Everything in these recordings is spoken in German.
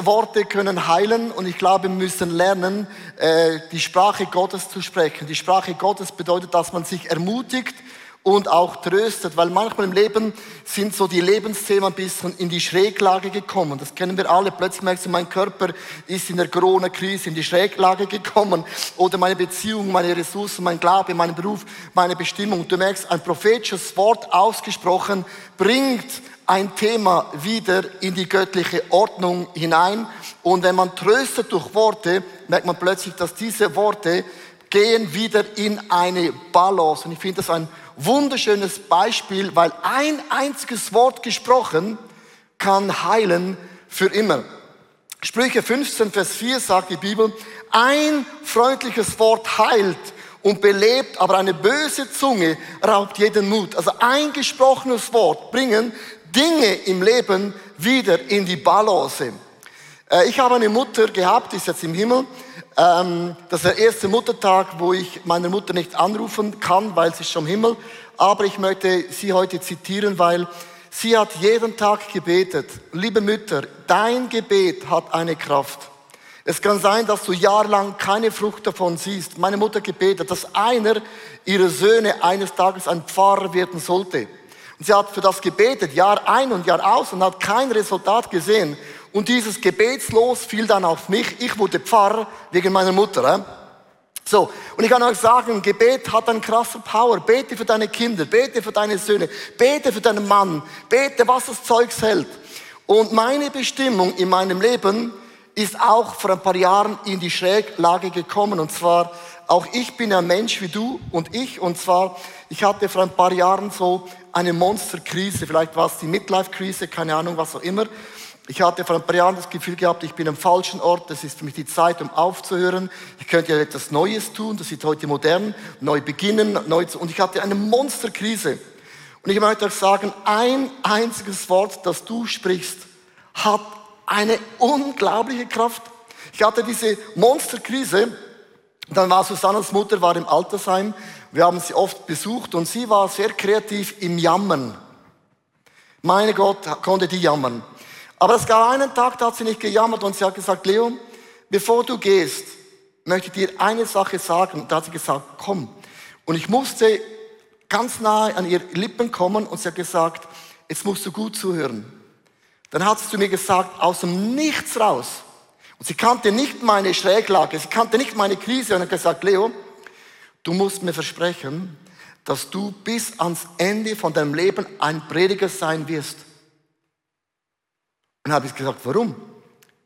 Worte können heilen und ich glaube, wir müssen lernen, äh, die Sprache Gottes zu sprechen. Die Sprache Gottes bedeutet, dass man sich ermutigt und auch tröstet, weil manchmal im Leben sind so die Lebensthemen ein bisschen in die Schräglage gekommen. Das kennen wir alle. Plötzlich merkst du, mein Körper ist in der Corona-Krise in die Schräglage gekommen oder meine Beziehung, meine Ressourcen, mein Glaube, mein Beruf, meine Bestimmung. Du merkst, ein prophetisches Wort ausgesprochen bringt ein Thema wieder in die göttliche Ordnung hinein. Und wenn man tröstet durch Worte, merkt man plötzlich, dass diese Worte gehen wieder in eine Balance. Und ich finde das ein wunderschönes Beispiel, weil ein einziges Wort gesprochen kann heilen für immer. Sprüche 15, Vers 4 sagt die Bibel, ein freundliches Wort heilt und belebt, aber eine böse Zunge raubt jeden Mut. Also ein gesprochenes Wort bringen Dinge im Leben wieder in die Balance. Äh, ich habe eine Mutter gehabt, die ist jetzt im Himmel. Ähm, das ist der erste Muttertag, wo ich meine Mutter nicht anrufen kann, weil sie ist schon im Himmel. Aber ich möchte sie heute zitieren, weil sie hat jeden Tag gebetet. Liebe Mütter, dein Gebet hat eine Kraft. Es kann sein, dass du jahrelang keine Frucht davon siehst. Meine Mutter gebetet, dass einer ihrer Söhne eines Tages ein Pfarrer werden sollte. Und sie hat für das gebetet, Jahr ein und Jahr aus und hat kein Resultat gesehen. Und dieses Gebetslos fiel dann auf mich. Ich wurde Pfarrer wegen meiner Mutter. So, und ich kann euch sagen, Gebet hat einen krassen Power. Bete für deine Kinder, bete für deine Söhne, bete für deinen Mann, bete, was das Zeugs hält. Und meine Bestimmung in meinem Leben ist auch vor ein paar Jahren in die Schräglage gekommen. Und zwar, auch ich bin ein Mensch wie du und ich. Und zwar, ich hatte vor ein paar Jahren so eine Monsterkrise. Vielleicht war es die Midlife-Krise, keine Ahnung, was auch immer. Ich hatte vor ein paar Jahren das Gefühl gehabt, ich bin am falschen Ort. Das ist für mich die Zeit, um aufzuhören. Ich könnte ja etwas Neues tun. Das ist heute modern. Neu beginnen. Neu zu und ich hatte eine Monsterkrise. Und ich möchte euch sagen, ein einziges Wort, das du sprichst, hat eine unglaubliche Kraft. Ich hatte diese Monsterkrise. Dann war Susannes Mutter war im Altersheim wir haben sie oft besucht und sie war sehr kreativ im Jammern. Meine Gott, konnte die jammern. Aber es gab einen Tag, da hat sie nicht gejammert und sie hat gesagt, Leo, bevor du gehst, möchte ich dir eine Sache sagen. Da hat sie gesagt, komm. Und ich musste ganz nahe an ihr Lippen kommen und sie hat gesagt, jetzt musst du gut zuhören. Dann hat sie zu mir gesagt, aus dem Nichts raus. Und sie kannte nicht meine Schräglage, sie kannte nicht meine Krise und hat gesagt, Leo, du musst mir versprechen, dass du bis ans Ende von deinem Leben ein Prediger sein wirst. Und dann habe ich gesagt, warum?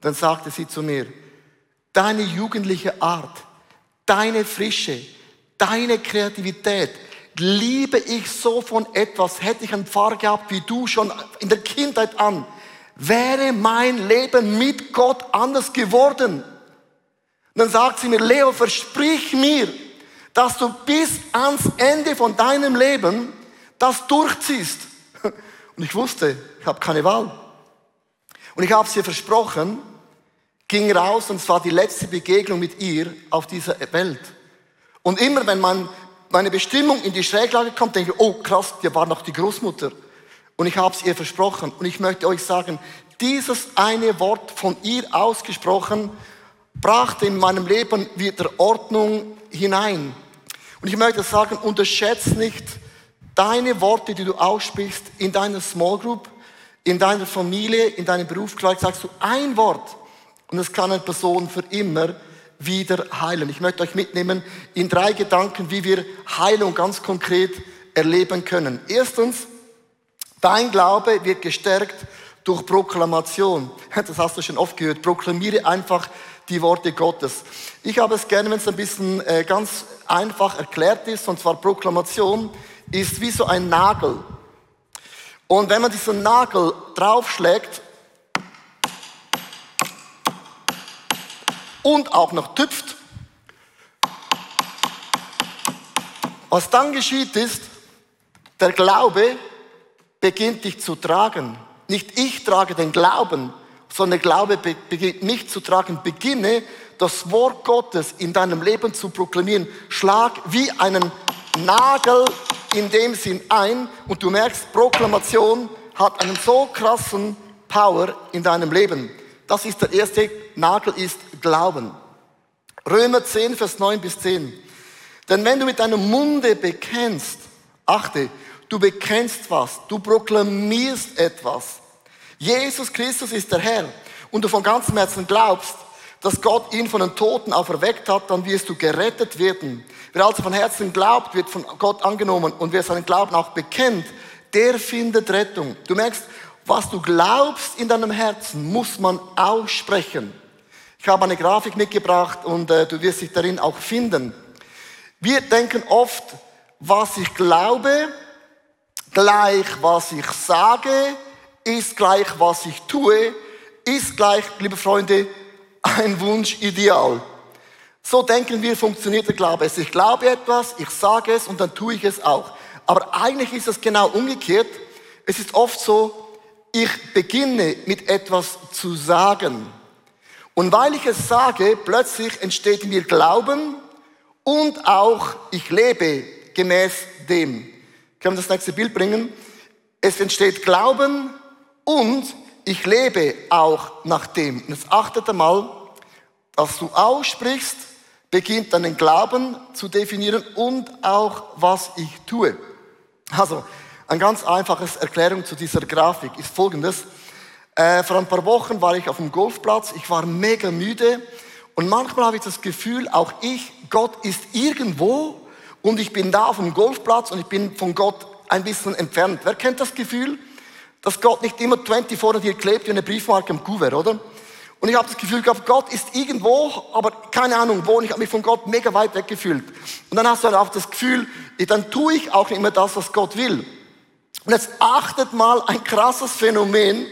Dann sagte sie zu mir, deine jugendliche Art, deine Frische, deine Kreativität, liebe ich so von etwas, hätte ich einen Pfarrer gehabt wie du schon in der Kindheit an, wäre mein Leben mit Gott anders geworden. Und dann sagt sie mir, Leo, versprich mir, dass du bis ans Ende von deinem Leben das durchziehst. Und ich wusste, ich habe keine Wahl. Und ich habe es ihr versprochen, ging raus und es war die letzte Begegnung mit ihr auf dieser Welt. Und immer wenn man, meine Bestimmung in die Schräglage kommt, denke ich, oh krass, die war noch die Großmutter. Und ich habe es ihr versprochen. Und ich möchte euch sagen, dieses eine Wort von ihr ausgesprochen, brachte in meinem Leben wieder Ordnung hinein. Und ich möchte sagen, unterschätze nicht deine Worte, die du aussprichst in deiner Small Group, in deiner Familie, in deinem Beruf. Vielleicht sagst du ein Wort und es kann eine Person für immer wieder heilen. Ich möchte euch mitnehmen in drei Gedanken, wie wir Heilung ganz konkret erleben können. Erstens, dein Glaube wird gestärkt durch Proklamation. Das hast du schon oft gehört. Proklamiere einfach die Worte Gottes. Ich habe es gerne, wenn es ein bisschen äh, ganz einfach erklärt ist, und zwar Proklamation ist wie so ein Nagel. Und wenn man diesen Nagel draufschlägt und auch noch tüpft, was dann geschieht ist, der Glaube beginnt dich zu tragen. Nicht ich trage den Glauben, sondern Glaube beginnt mich zu tragen. Beginne das Wort Gottes in deinem Leben zu proklamieren. Schlag wie einen Nagel in dem Sinn ein und du merkst, Proklamation hat einen so krassen Power in deinem Leben. Das ist der erste Nagel, ist Glauben. Römer 10, Vers 9 bis 10. Denn wenn du mit deinem Munde bekennst, achte, du bekennst was, du proklamierst etwas. Jesus Christus ist der Herr und du von ganzem Herzen glaubst, dass Gott ihn von den Toten auferweckt hat, dann wirst du gerettet werden. Wer also von Herzen glaubt, wird von Gott angenommen und wer seinen Glauben auch bekennt, der findet Rettung. Du merkst, was du glaubst in deinem Herzen, muss man aussprechen. Ich habe eine Grafik mitgebracht und äh, du wirst dich darin auch finden. Wir denken oft, was ich glaube, gleich was ich sage, ist gleich was ich tue, ist gleich, liebe Freunde, ein Wunschideal. So denken wir, funktioniert der Glaube. Ich glaube etwas, ich sage es und dann tue ich es auch. Aber eigentlich ist es genau umgekehrt. Es ist oft so, ich beginne mit etwas zu sagen. Und weil ich es sage, plötzlich entsteht in mir Glauben und auch ich lebe gemäß dem. Können wir das nächste Bild bringen? Es entsteht Glauben und ich lebe auch nach dem. Und jetzt achtet einmal, dass du aussprichst, beginnt deinen Glauben zu definieren und auch was ich tue. Also, ein ganz einfaches Erklärung zu dieser Grafik ist folgendes. Äh, vor ein paar Wochen war ich auf dem Golfplatz, ich war mega müde und manchmal habe ich das Gefühl, auch ich, Gott ist irgendwo und ich bin da auf dem Golfplatz und ich bin von Gott ein bisschen entfernt. Wer kennt das Gefühl? Dass Gott nicht immer 24 vor dir klebt wie eine Briefmarke im Kuvert, oder? Und ich habe das Gefühl gehabt, Gott ist irgendwo, aber keine Ahnung wo. Und ich habe mich von Gott mega weit weg gefühlt. Und dann hast du auch das Gefühl, dann tue ich auch nicht mehr das, was Gott will. Und jetzt achtet mal ein krasses Phänomen,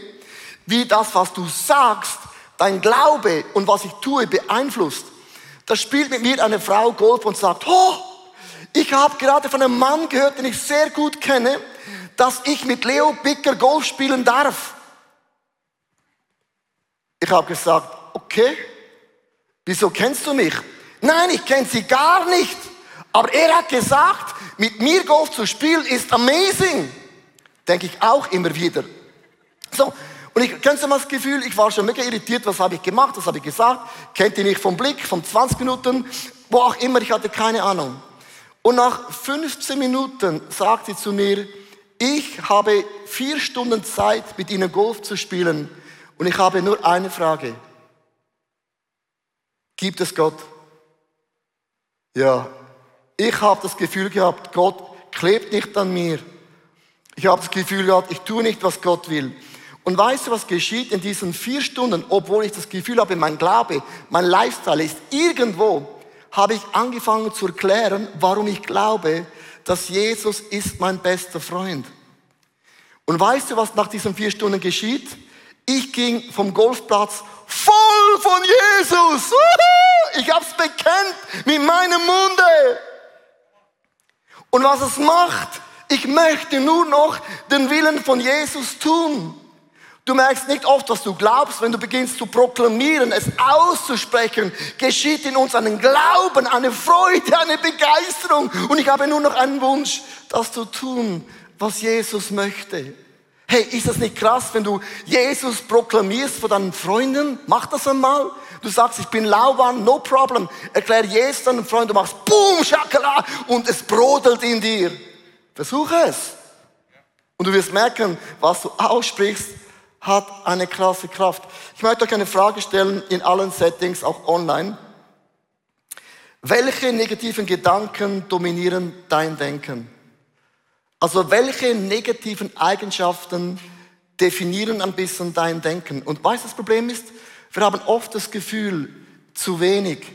wie das, was du sagst, dein Glaube und was ich tue, beeinflusst. Da spielt mit mir eine Frau Golf und sagt, oh, ich habe gerade von einem Mann gehört, den ich sehr gut kenne, dass ich mit Leo Bicker Golf spielen darf. Ich habe gesagt, okay, wieso kennst du mich? Nein, ich kenne sie gar nicht. Aber er hat gesagt, mit mir Golf zu spielen ist amazing. Denke ich auch immer wieder. So, und ich kennst du mal das Gefühl, ich war schon mega irritiert, was habe ich gemacht, was habe ich gesagt, kennt ihr mich vom Blick, von 20 Minuten, wo auch immer, ich hatte keine Ahnung. Und nach 15 Minuten sagt sie zu mir, ich habe vier Stunden Zeit, mit ihnen Golf zu spielen und ich habe nur eine Frage. Gibt es Gott? Ja. Ich habe das Gefühl gehabt, Gott klebt nicht an mir. Ich habe das Gefühl gehabt, ich tue nicht, was Gott will. Und weißt du, was geschieht in diesen vier Stunden, obwohl ich das Gefühl habe, mein Glaube, mein Lifestyle ist irgendwo, habe ich angefangen zu erklären, warum ich glaube, dass Jesus ist mein bester Freund. Und weißt du, was nach diesen vier Stunden geschieht? Ich ging vom Golfplatz voll von Jesus. Ich habe es bekennt mit meinem Munde. Und was es macht, ich möchte nur noch den Willen von Jesus tun. Du merkst nicht oft, was du glaubst, wenn du beginnst zu proklamieren, es auszusprechen, geschieht in uns einen Glauben, eine Freude, eine Begeisterung. Und ich habe nur noch einen Wunsch, das zu tun, was Jesus möchte. Hey, ist das nicht krass, wenn du Jesus proklamierst vor deinen Freunden? Mach das einmal. Du sagst, ich bin Lauban, no problem. Erklär Jesus deinen Freunden, du machst Boom, Schakala und es brodelt in dir. Versuche es. Und du wirst merken, was du aussprichst, hat eine krasse Kraft. Ich möchte euch eine Frage stellen in allen Settings, auch online. Welche negativen Gedanken dominieren dein Denken? Also welche negativen Eigenschaften definieren ein bisschen dein Denken? Und weißt du, das Problem ist, wir haben oft das Gefühl, zu wenig.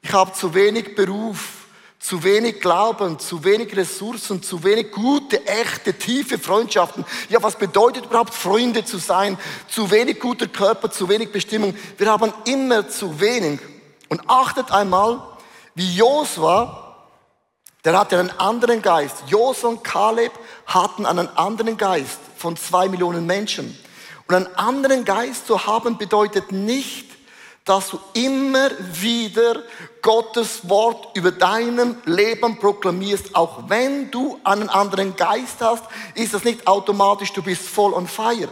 Ich habe zu wenig Beruf, zu wenig Glauben, zu wenig Ressourcen, zu wenig gute, echte, tiefe Freundschaften. Ja, was bedeutet überhaupt Freunde zu sein? Zu wenig guter Körper, zu wenig Bestimmung. Wir haben immer zu wenig. Und achtet einmal, wie Josua, der hatte einen anderen Geist. Josua und Kaleb hatten einen anderen Geist von zwei Millionen Menschen. Und einen anderen Geist zu haben bedeutet nicht, dass du immer wieder Gottes Wort über deinem Leben proklamierst. Auch wenn du einen anderen Geist hast, ist das nicht automatisch, du bist voll on fire.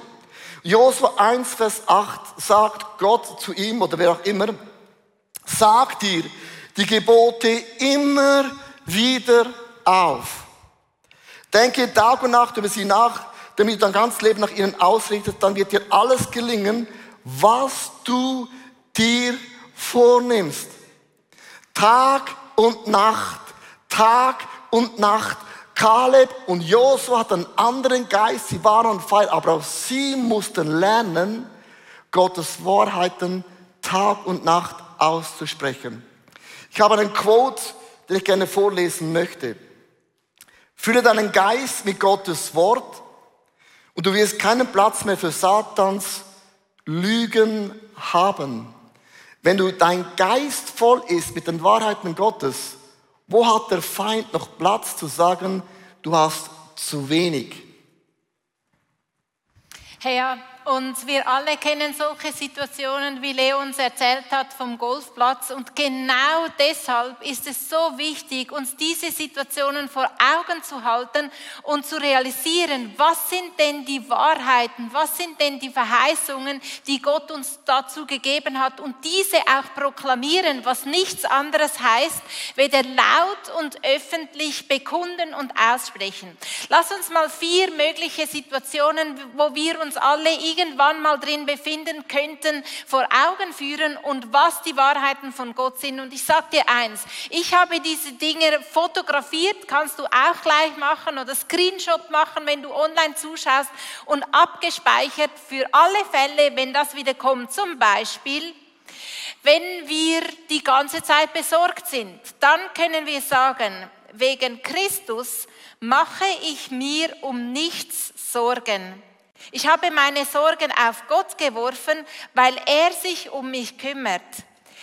Josua 1, Vers 8 sagt Gott zu ihm oder wer auch immer, sag dir die Gebote immer wieder auf. Denke Tag und Nacht über sie nach, damit du dein ganzes Leben nach ihnen ausrichtest, dann wird dir alles gelingen, was du dir vornimmst. Tag und Nacht, Tag und Nacht. Kaleb und Josua hatten einen anderen Geist, sie waren on fire, aber auch sie mussten lernen, Gottes Wahrheiten Tag und Nacht auszusprechen. Ich habe einen Quote, den ich gerne vorlesen möchte. Fülle deinen Geist mit Gottes Wort und du wirst keinen Platz mehr für Satans Lügen haben. Wenn du dein Geist voll ist mit den Wahrheiten Gottes, wo hat der Feind noch Platz zu sagen, du hast zu wenig? Ja, und wir alle kennen solche Situationen, wie Leo uns erzählt hat vom Golfplatz. Und genau deshalb ist es so wichtig, uns diese Situationen vor Augen zu halten und zu realisieren, was sind denn die Wahrheiten, was sind denn die Verheißungen, die Gott uns dazu gegeben hat und diese auch proklamieren, was nichts anderes heißt, weder laut und öffentlich bekunden und aussprechen. Lass uns mal vier mögliche Situationen, wo wir uns alle irgendwann mal drin befinden könnten, vor Augen führen und was die Wahrheiten von Gott sind. Und ich sage dir eins, ich habe diese Dinge fotografiert, kannst du auch gleich machen oder Screenshot machen, wenn du online zuschaust und abgespeichert für alle Fälle, wenn das wieder kommt. Zum Beispiel, wenn wir die ganze Zeit besorgt sind, dann können wir sagen, wegen Christus mache ich mir um nichts Sorgen. Ich habe meine Sorgen auf Gott geworfen, weil er sich um mich kümmert.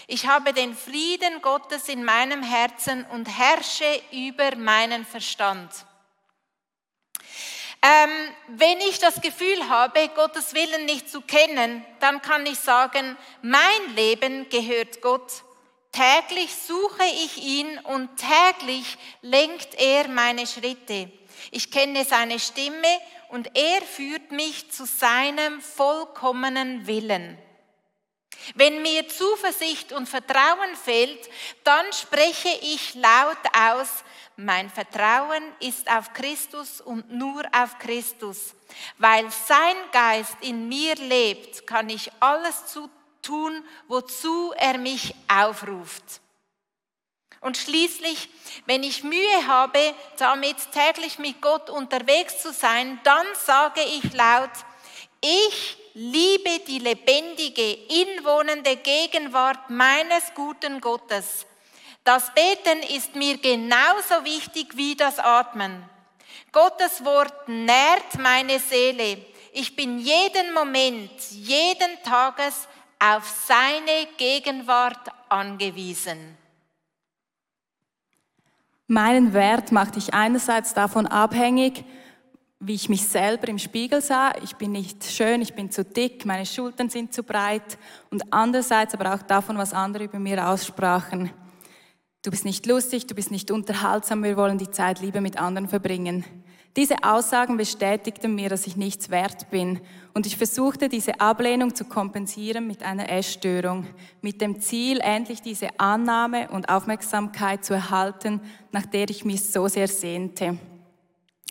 Ich habe den Frieden Gottes in meinem Herzen und herrsche über meinen Verstand. Ähm, wenn ich das Gefühl habe, Gottes Willen nicht zu kennen, dann kann ich sagen, mein Leben gehört Gott. Täglich suche ich ihn und täglich lenkt er meine Schritte. Ich kenne seine Stimme und er führt mich zu seinem vollkommenen Willen. Wenn mir Zuversicht und Vertrauen fehlt, dann spreche ich laut aus, mein Vertrauen ist auf Christus und nur auf Christus. Weil sein Geist in mir lebt, kann ich alles tun, wozu er mich aufruft. Und schließlich, wenn ich Mühe habe, damit täglich mit Gott unterwegs zu sein, dann sage ich laut, ich liebe die lebendige, inwohnende Gegenwart meines guten Gottes. Das Beten ist mir genauso wichtig wie das Atmen. Gottes Wort nährt meine Seele. Ich bin jeden Moment, jeden Tages auf seine Gegenwart angewiesen. Meinen Wert machte ich einerseits davon abhängig, wie ich mich selber im Spiegel sah. Ich bin nicht schön, ich bin zu dick, meine Schultern sind zu breit. Und andererseits aber auch davon, was andere über mir aussprachen. Du bist nicht lustig, du bist nicht unterhaltsam, wir wollen die Zeit lieber mit anderen verbringen. Diese Aussagen bestätigten mir, dass ich nichts wert bin. Und ich versuchte, diese Ablehnung zu kompensieren mit einer Essstörung, mit dem Ziel, endlich diese Annahme und Aufmerksamkeit zu erhalten, nach der ich mich so sehr sehnte.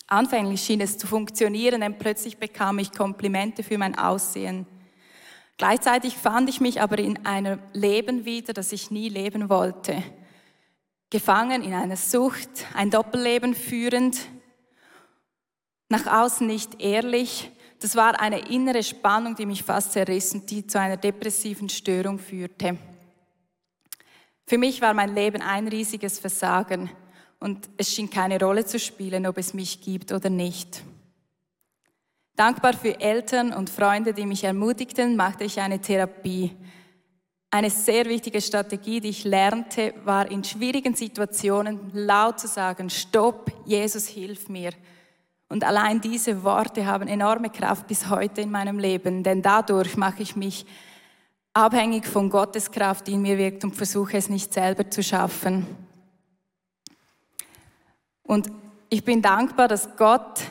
Anfänglich schien es zu funktionieren, denn plötzlich bekam ich Komplimente für mein Aussehen. Gleichzeitig fand ich mich aber in einem Leben wieder, das ich nie leben wollte. Gefangen in einer Sucht, ein Doppelleben führend, nach außen nicht ehrlich. Das war eine innere Spannung, die mich fast zerriss und die zu einer depressiven Störung führte. Für mich war mein Leben ein riesiges Versagen und es schien keine Rolle zu spielen, ob es mich gibt oder nicht. Dankbar für Eltern und Freunde, die mich ermutigten, machte ich eine Therapie. Eine sehr wichtige Strategie, die ich lernte, war in schwierigen Situationen laut zu sagen, Stopp, Jesus, hilf mir. Und allein diese Worte haben enorme Kraft bis heute in meinem Leben, denn dadurch mache ich mich abhängig von Gottes Kraft, die in mir wirkt und versuche es nicht selber zu schaffen. Und ich bin dankbar, dass Gott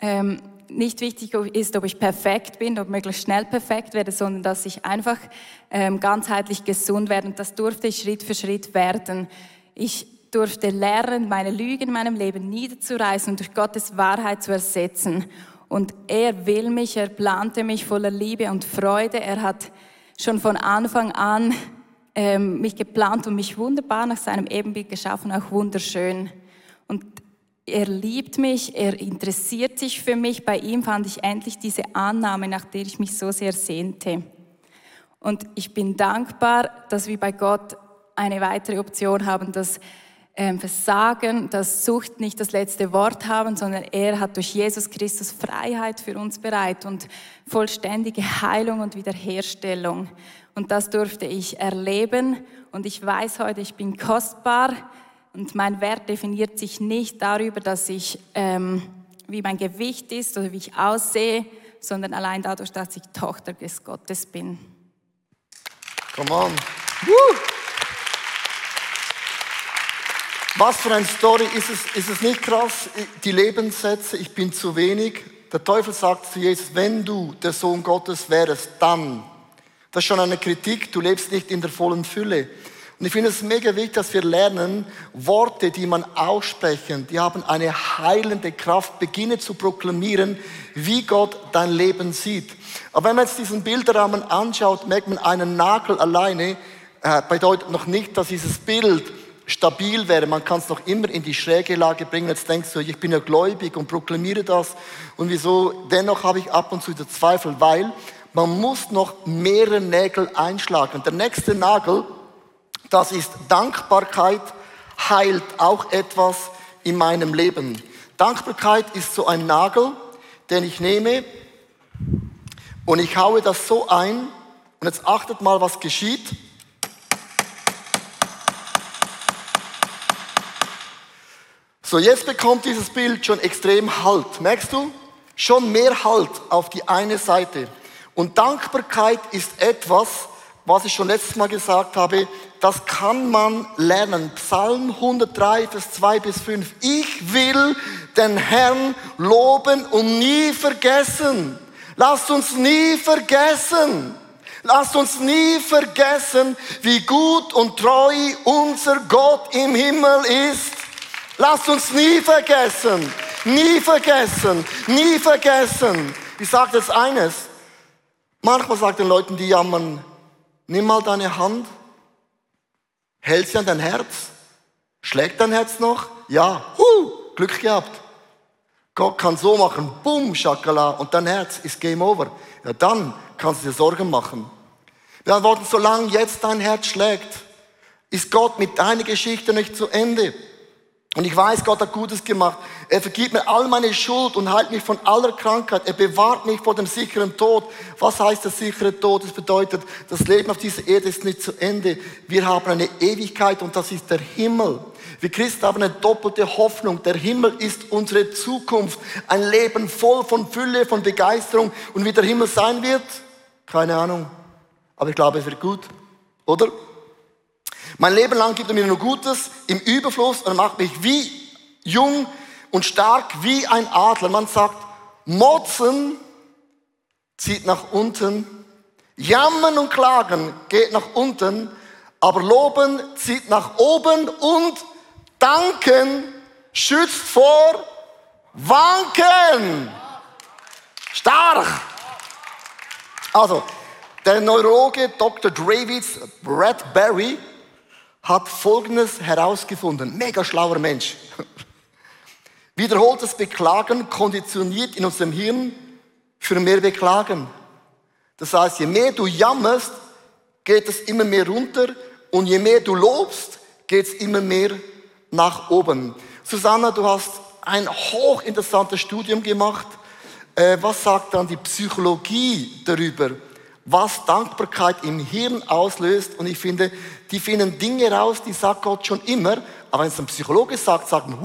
ähm, nicht wichtig ist, ob ich perfekt bin, ob möglichst schnell perfekt werde, sondern dass ich einfach ähm, ganzheitlich gesund werde. Und das durfte ich Schritt für Schritt werden. Ich durfte lernen, meine Lügen in meinem Leben niederzureißen und durch Gottes Wahrheit zu ersetzen. Und er will mich, er plante mich voller Liebe und Freude. Er hat schon von Anfang an ähm, mich geplant und mich wunderbar nach seinem Ebenbild geschaffen, auch wunderschön. Und er liebt mich, er interessiert sich für mich. Bei ihm fand ich endlich diese Annahme, nach der ich mich so sehr sehnte. Und ich bin dankbar, dass wir bei Gott eine weitere Option haben, dass Versagen, dass Sucht nicht das letzte Wort haben, sondern er hat durch Jesus Christus Freiheit für uns bereit und vollständige Heilung und Wiederherstellung. Und das durfte ich erleben. Und ich weiß heute, ich bin kostbar. Und mein Wert definiert sich nicht darüber, dass ich, ähm, wie mein Gewicht ist oder wie ich aussehe, sondern allein dadurch, dass ich Tochter des Gottes bin. Come on. Woo. Was für eine Story ist es, ist es nicht krass? Die Lebenssätze, ich bin zu wenig. Der Teufel sagt zu Jesus, wenn du der Sohn Gottes wärst, dann. Das ist schon eine Kritik, du lebst nicht in der vollen Fülle. Und ich finde es mega wichtig, dass wir lernen, Worte, die man aussprechen, die haben eine heilende Kraft. Beginne zu proklamieren, wie Gott dein Leben sieht. Aber wenn man jetzt diesen Bilderrahmen anschaut, merkt man, einen Nagel alleine äh, bedeutet noch nicht, dass dieses Bild stabil wäre. Man kann es noch immer in die schräge Lage bringen. Jetzt denkst du, ich bin ja gläubig und proklamiere das. Und wieso? Dennoch habe ich ab und zu den Zweifel, weil man muss noch mehrere Nägel einschlagen. Und der nächste Nagel das ist Dankbarkeit, heilt auch etwas in meinem Leben. Dankbarkeit ist so ein Nagel, den ich nehme und ich haue das so ein. Und jetzt achtet mal, was geschieht. So, jetzt bekommt dieses Bild schon extrem Halt. Merkst du? Schon mehr Halt auf die eine Seite. Und Dankbarkeit ist etwas, was ich schon letztes Mal gesagt habe, das kann man lernen. Psalm 103, Vers 2 bis 5. Ich will den Herrn loben und nie vergessen. Lasst uns nie vergessen. Lasst uns nie vergessen, wie gut und treu unser Gott im Himmel ist. Lasst uns nie vergessen, nie vergessen, nie vergessen. Ich sage jetzt eines. Manchmal sagt den Leuten, die jammern, nimm mal deine Hand Hält sie an dein Herz? Schlägt dein Herz noch? Ja. Huh, Glück gehabt. Gott kann so machen, bumm, Schakala, und dein Herz ist Game Over. Ja, dann kannst du dir Sorgen machen. Wir antworten, solange jetzt dein Herz schlägt, ist Gott mit deiner Geschichte nicht zu Ende. Und ich weiß, Gott hat Gutes gemacht. Er vergibt mir all meine Schuld und heilt mich von aller Krankheit. Er bewahrt mich vor dem sicheren Tod. Was heißt der sichere Tod? Das bedeutet, das Leben auf dieser Erde ist nicht zu Ende. Wir haben eine Ewigkeit und das ist der Himmel. Wir Christen haben eine doppelte Hoffnung. Der Himmel ist unsere Zukunft. Ein Leben voll von Fülle, von Begeisterung. Und wie der Himmel sein wird? Keine Ahnung. Aber ich glaube, es wird gut. Oder? Mein Leben lang gibt er mir nur Gutes im Überfluss und macht mich wie jung und stark wie ein Adler. Man sagt, Motzen zieht nach unten, Jammern und Klagen geht nach unten, aber Loben zieht nach oben und Danken schützt vor Wanken. Stark. Also, der Neurologe Dr. Davids Bradbury hat Folgendes herausgefunden. Mega schlauer Mensch. Wiederholtes Beklagen konditioniert in unserem Hirn für mehr Beklagen. Das heißt, je mehr du jammerst, geht es immer mehr runter und je mehr du lobst, geht es immer mehr nach oben. Susanna, du hast ein hochinteressantes Studium gemacht. Äh, was sagt dann die Psychologie darüber? Was Dankbarkeit im Hirn auslöst. Und ich finde, die finden Dinge raus, die sagt Gott schon immer. Aber wenn es ein Psychologe sagt, sagt man,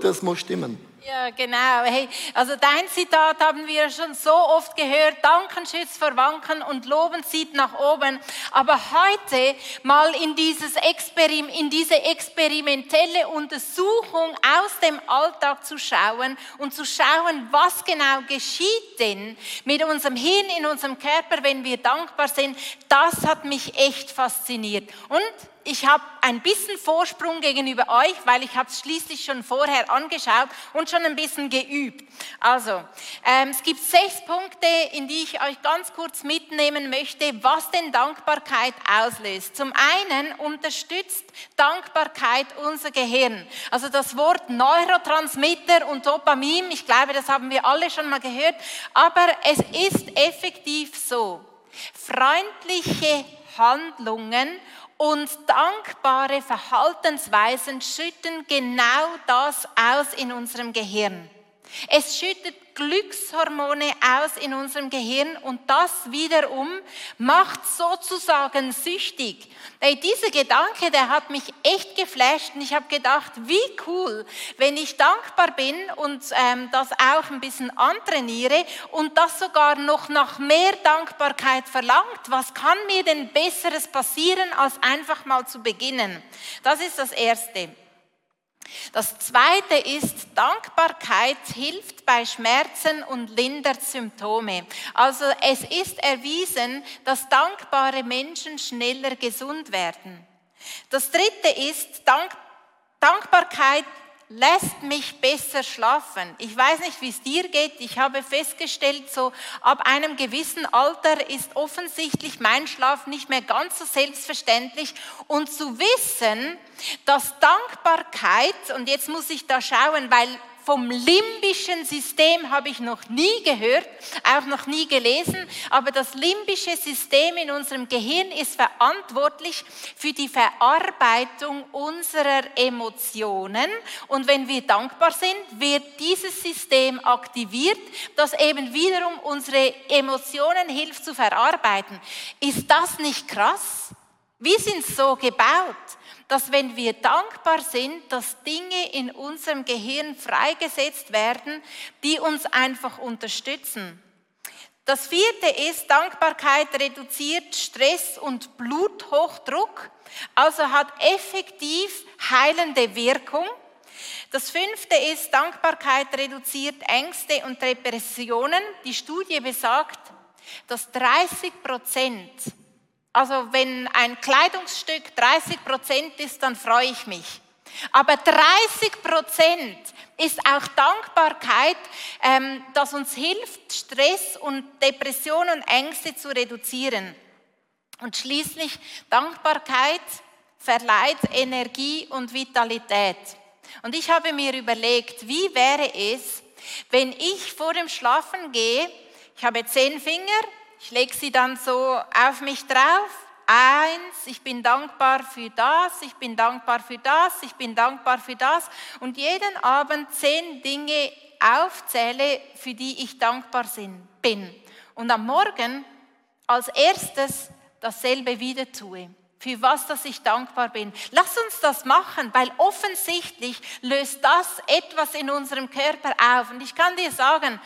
das muss stimmen. Ja, genau. Hey, also dein Zitat haben wir schon so oft gehört. Danken schützt vor Wanken und Loben zieht nach oben. Aber heute mal in, dieses Experim in diese experimentelle Untersuchung aus dem Alltag zu schauen und zu schauen, was genau geschieht denn mit unserem Hirn, in unserem Körper, wenn wir dankbar sind, das hat mich echt fasziniert. Und ich habe ein bisschen Vorsprung gegenüber euch, weil ich habe es schließlich schon vorher angeschaut und schon ein bisschen geübt. Also, ähm, es gibt sechs Punkte, in die ich euch ganz kurz mitnehmen möchte, was denn Dankbarkeit auslöst. Zum einen unterstützt Dankbarkeit unser Gehirn. Also das Wort Neurotransmitter und Dopamin, ich glaube, das haben wir alle schon mal gehört, aber es ist effektiv so. Freundliche Handlungen und dankbare Verhaltensweisen schütten genau das aus in unserem Gehirn. Es schüttet Glückshormone aus in unserem Gehirn und das wiederum macht sozusagen süchtig. Ey, dieser Gedanke, der hat mich echt geflasht und ich habe gedacht, wie cool, wenn ich dankbar bin und ähm, das auch ein bisschen antrainiere und das sogar noch nach mehr Dankbarkeit verlangt. Was kann mir denn Besseres passieren, als einfach mal zu beginnen? Das ist das Erste. Das zweite ist, Dankbarkeit hilft bei Schmerzen und lindert Symptome. Also es ist erwiesen, dass dankbare Menschen schneller gesund werden. Das dritte ist, Dank, Dankbarkeit lässt mich besser schlafen. Ich weiß nicht, wie es dir geht. Ich habe festgestellt, so ab einem gewissen Alter ist offensichtlich mein Schlaf nicht mehr ganz so selbstverständlich. Und zu wissen, dass Dankbarkeit, und jetzt muss ich da schauen, weil vom limbischen System habe ich noch nie gehört, auch noch nie gelesen, aber das limbische System in unserem Gehirn ist verantwortlich für die Verarbeitung unserer Emotionen. Und wenn wir dankbar sind, wird dieses System aktiviert, das eben wiederum unsere Emotionen hilft zu verarbeiten. Ist das nicht krass? Wir sind so gebaut dass wenn wir dankbar sind, dass Dinge in unserem Gehirn freigesetzt werden, die uns einfach unterstützen. Das vierte ist, Dankbarkeit reduziert Stress und Bluthochdruck, also hat effektiv heilende Wirkung. Das fünfte ist, Dankbarkeit reduziert Ängste und Depressionen. Die Studie besagt, dass 30 Prozent also wenn ein Kleidungsstück 30 Prozent ist, dann freue ich mich. Aber 30 Prozent ist auch Dankbarkeit, ähm, das uns hilft, Stress und Depressionen und Ängste zu reduzieren. Und schließlich Dankbarkeit verleiht Energie und Vitalität. Und ich habe mir überlegt, wie wäre es, wenn ich vor dem Schlafen gehe, ich habe zehn Finger, ich lege sie dann so auf mich drauf. Eins, ich bin dankbar für das, ich bin dankbar für das, ich bin dankbar für das. Und jeden Abend zehn Dinge aufzähle, für die ich dankbar bin. Und am Morgen als erstes dasselbe wieder tue für was dass ich dankbar bin. Lass uns das machen, weil offensichtlich löst das etwas in unserem Körper auf. Und ich kann dir sagen,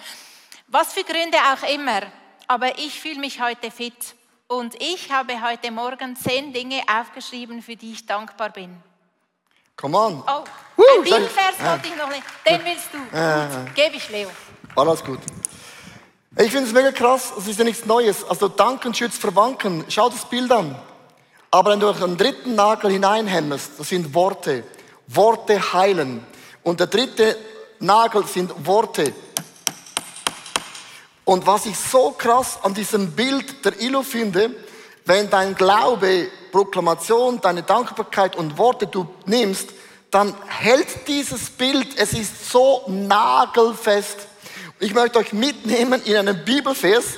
was für Gründe auch immer, aber ich fühle mich heute fit. Und ich habe heute Morgen zehn Dinge aufgeschrieben, für die ich dankbar bin. Come on. Oh, ein Bibelvers wollte ich noch nicht. Den willst du. Gut, gebe ich Leo. Alles gut. Ich finde es mega krass, es ist ja nichts Neues. Also Danken schützt vor Wanken. Schau das Bild an. Aber wenn du einen dritten Nagel hineinhämmerst, das sind Worte. Worte heilen. Und der dritte Nagel sind Worte. Und was ich so krass an diesem Bild der Illu finde, wenn dein Glaube, Proklamation, deine Dankbarkeit und Worte du nimmst, dann hält dieses Bild, es ist so nagelfest. Ich möchte euch mitnehmen in einen Bibelvers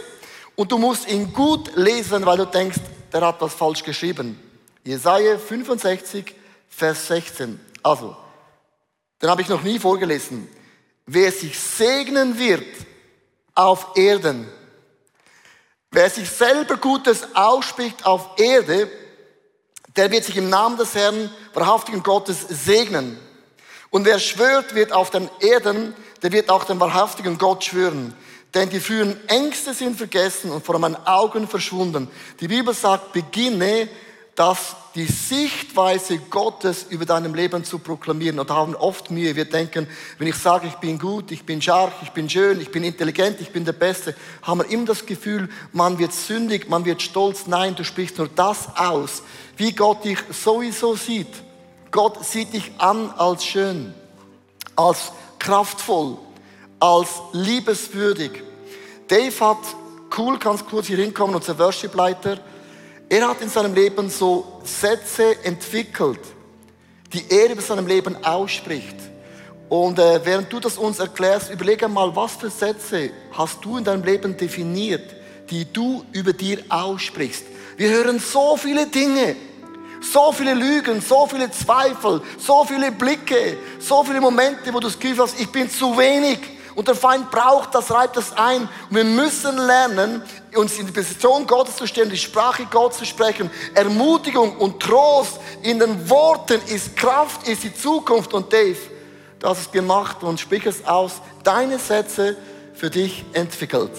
und du musst ihn gut lesen, weil du denkst, der hat was falsch geschrieben. Jesaja 65, Vers 16. Also, den habe ich noch nie vorgelesen. Wer sich segnen wird, auf Erden. Wer sich selber Gutes ausspricht auf Erde, der wird sich im Namen des Herrn, wahrhaftigen Gottes, segnen. Und wer schwört, wird auf den Erden der wird auch den wahrhaftigen Gott schwören. Denn die frühen Ängste sind vergessen und vor meinen Augen verschwunden. Die Bibel sagt, beginne das die Sichtweise Gottes über deinem Leben zu proklamieren. Und da haben oft Mühe. Wir denken, wenn ich sage, ich bin gut, ich bin stark, ich bin schön, ich bin intelligent, ich bin der Beste, haben wir immer das Gefühl, man wird sündig, man wird stolz. Nein, du sprichst nur das aus, wie Gott dich sowieso sieht. Gott sieht dich an als schön, als kraftvoll, als liebeswürdig. Dave hat, cool, kannst kurz hier hinkommen, unser Worship-Leiter, er hat in seinem Leben so Sätze entwickelt, die er über seinem Leben ausspricht. Und äh, während du das uns erklärst, überlege mal, was für Sätze hast du in deinem Leben definiert, die du über dir aussprichst. Wir hören so viele Dinge, so viele Lügen, so viele Zweifel, so viele Blicke, so viele Momente, wo du das Gefühl hast, ich bin zu wenig. Und der Feind braucht das, reibt das ein. Und wir müssen lernen, uns in die Position Gottes zu stellen, die Sprache Gottes zu sprechen. Ermutigung und Trost in den Worten ist Kraft, ist die Zukunft. Und Dave, hast es gemacht und sprich es aus. Deine Sätze für dich entwickelt.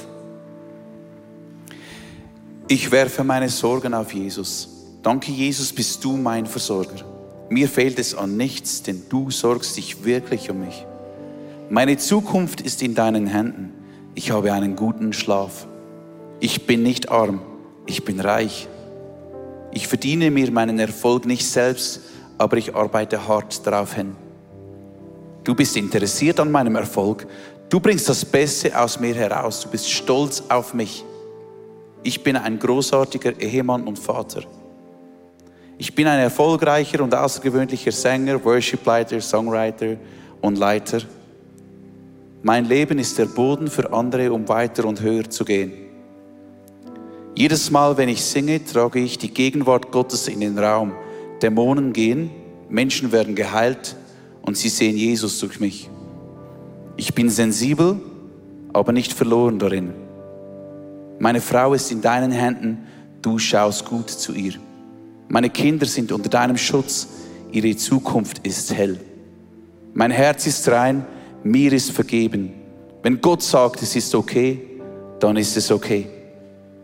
Ich werfe meine Sorgen auf Jesus. Danke, Jesus, bist du mein Versorger. Mir fehlt es an nichts, denn du sorgst dich wirklich um mich. Meine Zukunft ist in deinen Händen. Ich habe einen guten Schlaf. Ich bin nicht arm, ich bin reich. Ich verdiene mir meinen Erfolg nicht selbst, aber ich arbeite hart darauf hin. Du bist interessiert an meinem Erfolg. Du bringst das Beste aus mir heraus. Du bist stolz auf mich. Ich bin ein großartiger Ehemann und Vater. Ich bin ein erfolgreicher und außergewöhnlicher Sänger, Worshipleiter, Songwriter und Leiter. Mein Leben ist der Boden für andere, um weiter und höher zu gehen. Jedes Mal, wenn ich singe, trage ich die Gegenwart Gottes in den Raum. Dämonen gehen, Menschen werden geheilt und sie sehen Jesus durch mich. Ich bin sensibel, aber nicht verloren darin. Meine Frau ist in deinen Händen, du schaust gut zu ihr. Meine Kinder sind unter deinem Schutz, ihre Zukunft ist hell. Mein Herz ist rein, mir ist vergeben. Wenn Gott sagt, es ist okay, dann ist es okay.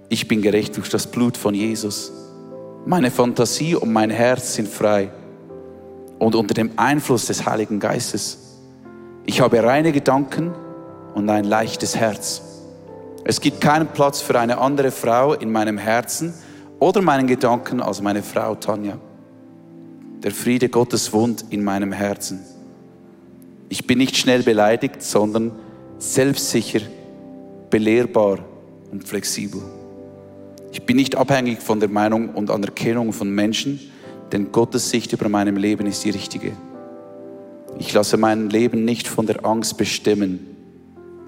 Ich bin gerecht durch das Blut von Jesus. Meine Fantasie und mein Herz sind frei und unter dem Einfluss des Heiligen Geistes. Ich habe reine Gedanken und ein leichtes Herz. Es gibt keinen Platz für eine andere Frau in meinem Herzen oder meinen Gedanken als meine Frau Tanja. Der Friede Gottes wohnt in meinem Herzen. Ich bin nicht schnell beleidigt, sondern selbstsicher, belehrbar und flexibel. Ich bin nicht abhängig von der Meinung und Anerkennung von Menschen, denn Gottes Sicht über meinem Leben ist die richtige. Ich lasse mein Leben nicht von der Angst bestimmen,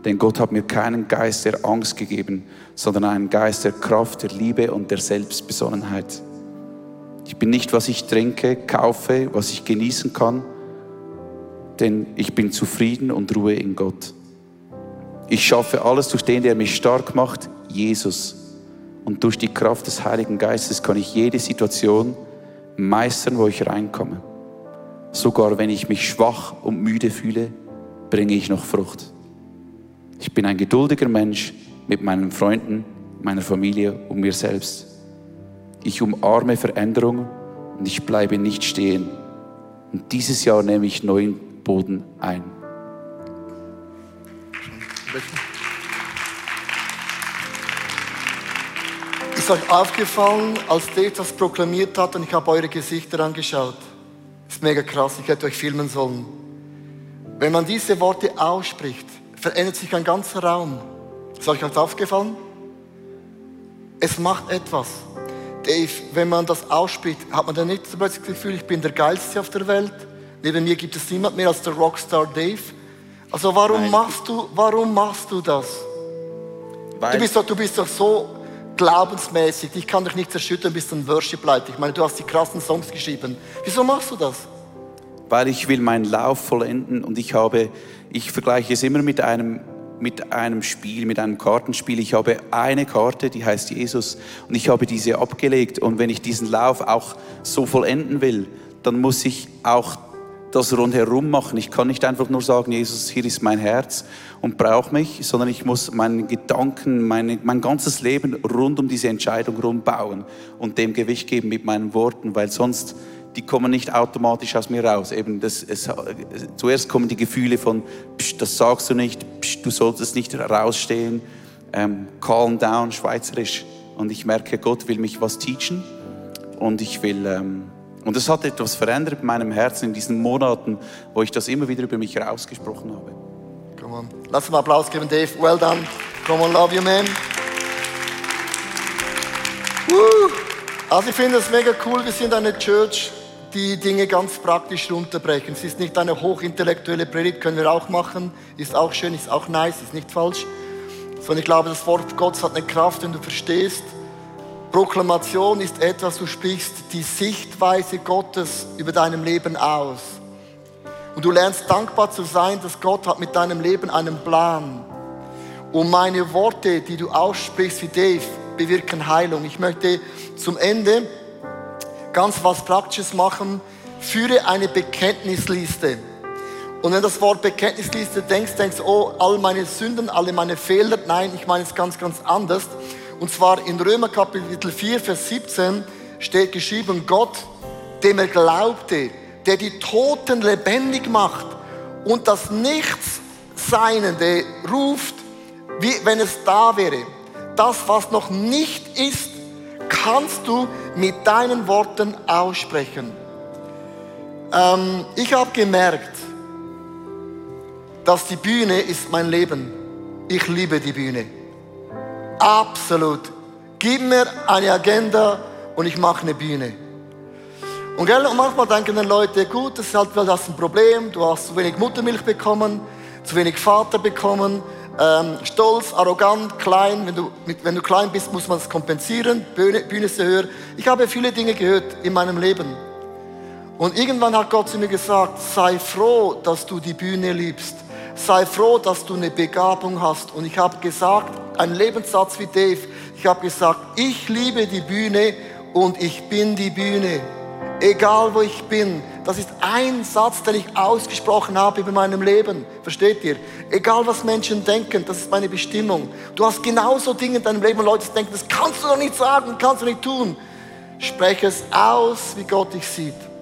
denn Gott hat mir keinen Geist der Angst gegeben, sondern einen Geist der Kraft, der Liebe und der Selbstbesonnenheit. Ich bin nicht, was ich trinke, kaufe, was ich genießen kann, denn ich bin zufrieden und ruhe in Gott. Ich schaffe alles durch den, der mich stark macht, Jesus. Und durch die Kraft des Heiligen Geistes kann ich jede Situation meistern, wo ich reinkomme. Sogar wenn ich mich schwach und müde fühle, bringe ich noch Frucht. Ich bin ein geduldiger Mensch mit meinen Freunden, meiner Familie und mir selbst. Ich umarme Veränderungen und ich bleibe nicht stehen. Und dieses Jahr nehme ich neuen Boden ein. Ist euch aufgefallen, als Dave das proklamiert hat und ich habe eure Gesichter angeschaut? Ist mega krass, ich hätte euch filmen sollen. Wenn man diese Worte ausspricht, verändert sich ein ganzer Raum. Ist euch das aufgefallen? Es macht etwas. Dave, wenn man das ausspricht, hat man dann nicht plötzlich das Gefühl, ich bin der Geilste auf der Welt? Neben mir gibt es niemand mehr als der Rockstar Dave. Also warum Nein. machst du, warum machst du das? Weil du bist doch, du bist doch so glaubensmäßig. Ich kann dich nicht erschüttern, bist ein Worship-Leiter. Ich meine, du hast die krassen Songs geschrieben. Wieso machst du das? Weil ich will meinen Lauf vollenden und ich habe, ich vergleiche es immer mit einem mit einem Spiel, mit einem Kartenspiel. Ich habe eine Karte, die heißt Jesus und ich habe diese abgelegt und wenn ich diesen Lauf auch so vollenden will, dann muss ich auch das rundherum machen. Ich kann nicht einfach nur sagen, Jesus, hier ist mein Herz und brauche mich, sondern ich muss meinen Gedanken, meine, mein ganzes Leben rund um diese Entscheidung rumbauen und dem Gewicht geben mit meinen Worten, weil sonst die kommen nicht automatisch aus mir raus. Eben das, es, zuerst kommen die Gefühle von, psch, das sagst du nicht, psch, du solltest nicht rausstehen, ähm, calm down, schweizerisch. Und ich merke, Gott will mich was teachen und ich will ähm, und es hat etwas verändert in meinem Herzen in diesen Monaten, wo ich das immer wieder über mich rausgesprochen habe. Come on. Lass uns mal Applaus geben, Dave. Well done. Come on, love you, man. Woo. Also ich finde es mega cool, wir sind eine Church, die Dinge ganz praktisch runterbrechen. Es ist nicht eine hochintellektuelle Predigt, können wir auch machen, ist auch schön, ist auch nice, ist nicht falsch. Sondern ich glaube, das Wort Gottes hat eine Kraft, wenn du verstehst, Proklamation ist etwas, du sprichst die Sichtweise Gottes über deinem Leben aus. Und du lernst dankbar zu sein, dass Gott hat mit deinem Leben einen Plan. Und meine Worte, die du aussprichst wie Dave, bewirken Heilung. Ich möchte zum Ende ganz was Praktisches machen. Führe eine Bekenntnisliste. Und wenn das Wort Bekenntnisliste denkst, denkst du, oh, all meine Sünden, alle meine Fehler. Nein, ich meine es ganz, ganz anders. Und zwar in Römer Kapitel 4, Vers 17 steht geschrieben, Gott, dem er glaubte, der die Toten lebendig macht und das Nichtsseinende ruft, wie wenn es da wäre. Das, was noch nicht ist, kannst du mit deinen Worten aussprechen. Ähm, ich habe gemerkt, dass die Bühne ist mein Leben. Ich liebe die Bühne. Absolut. Gib mir eine Agenda und ich mache eine Bühne. Und, gell, und manchmal denken dann Leute, gut, das ist halt, weil das ein Problem, du hast zu wenig Muttermilch bekommen, zu wenig Vater bekommen, ähm, stolz, arrogant, klein. Wenn du, mit, wenn du klein bist, muss man das kompensieren. Bühne, Bühne ist höher. Ich habe viele Dinge gehört in meinem Leben. Und irgendwann hat Gott zu mir gesagt, sei froh, dass du die Bühne liebst. Sei froh, dass du eine Begabung hast. Und ich habe gesagt, ein Lebenssatz wie Dave, ich habe gesagt, ich liebe die Bühne und ich bin die Bühne. Egal wo ich bin. Das ist ein Satz, den ich ausgesprochen habe über meinem Leben. Versteht ihr? Egal was Menschen denken, das ist meine Bestimmung. Du hast genauso Dinge in deinem Leben, wo Leute denken, das kannst du doch nicht sagen, kannst du nicht tun. Spreche es aus, wie Gott dich sieht.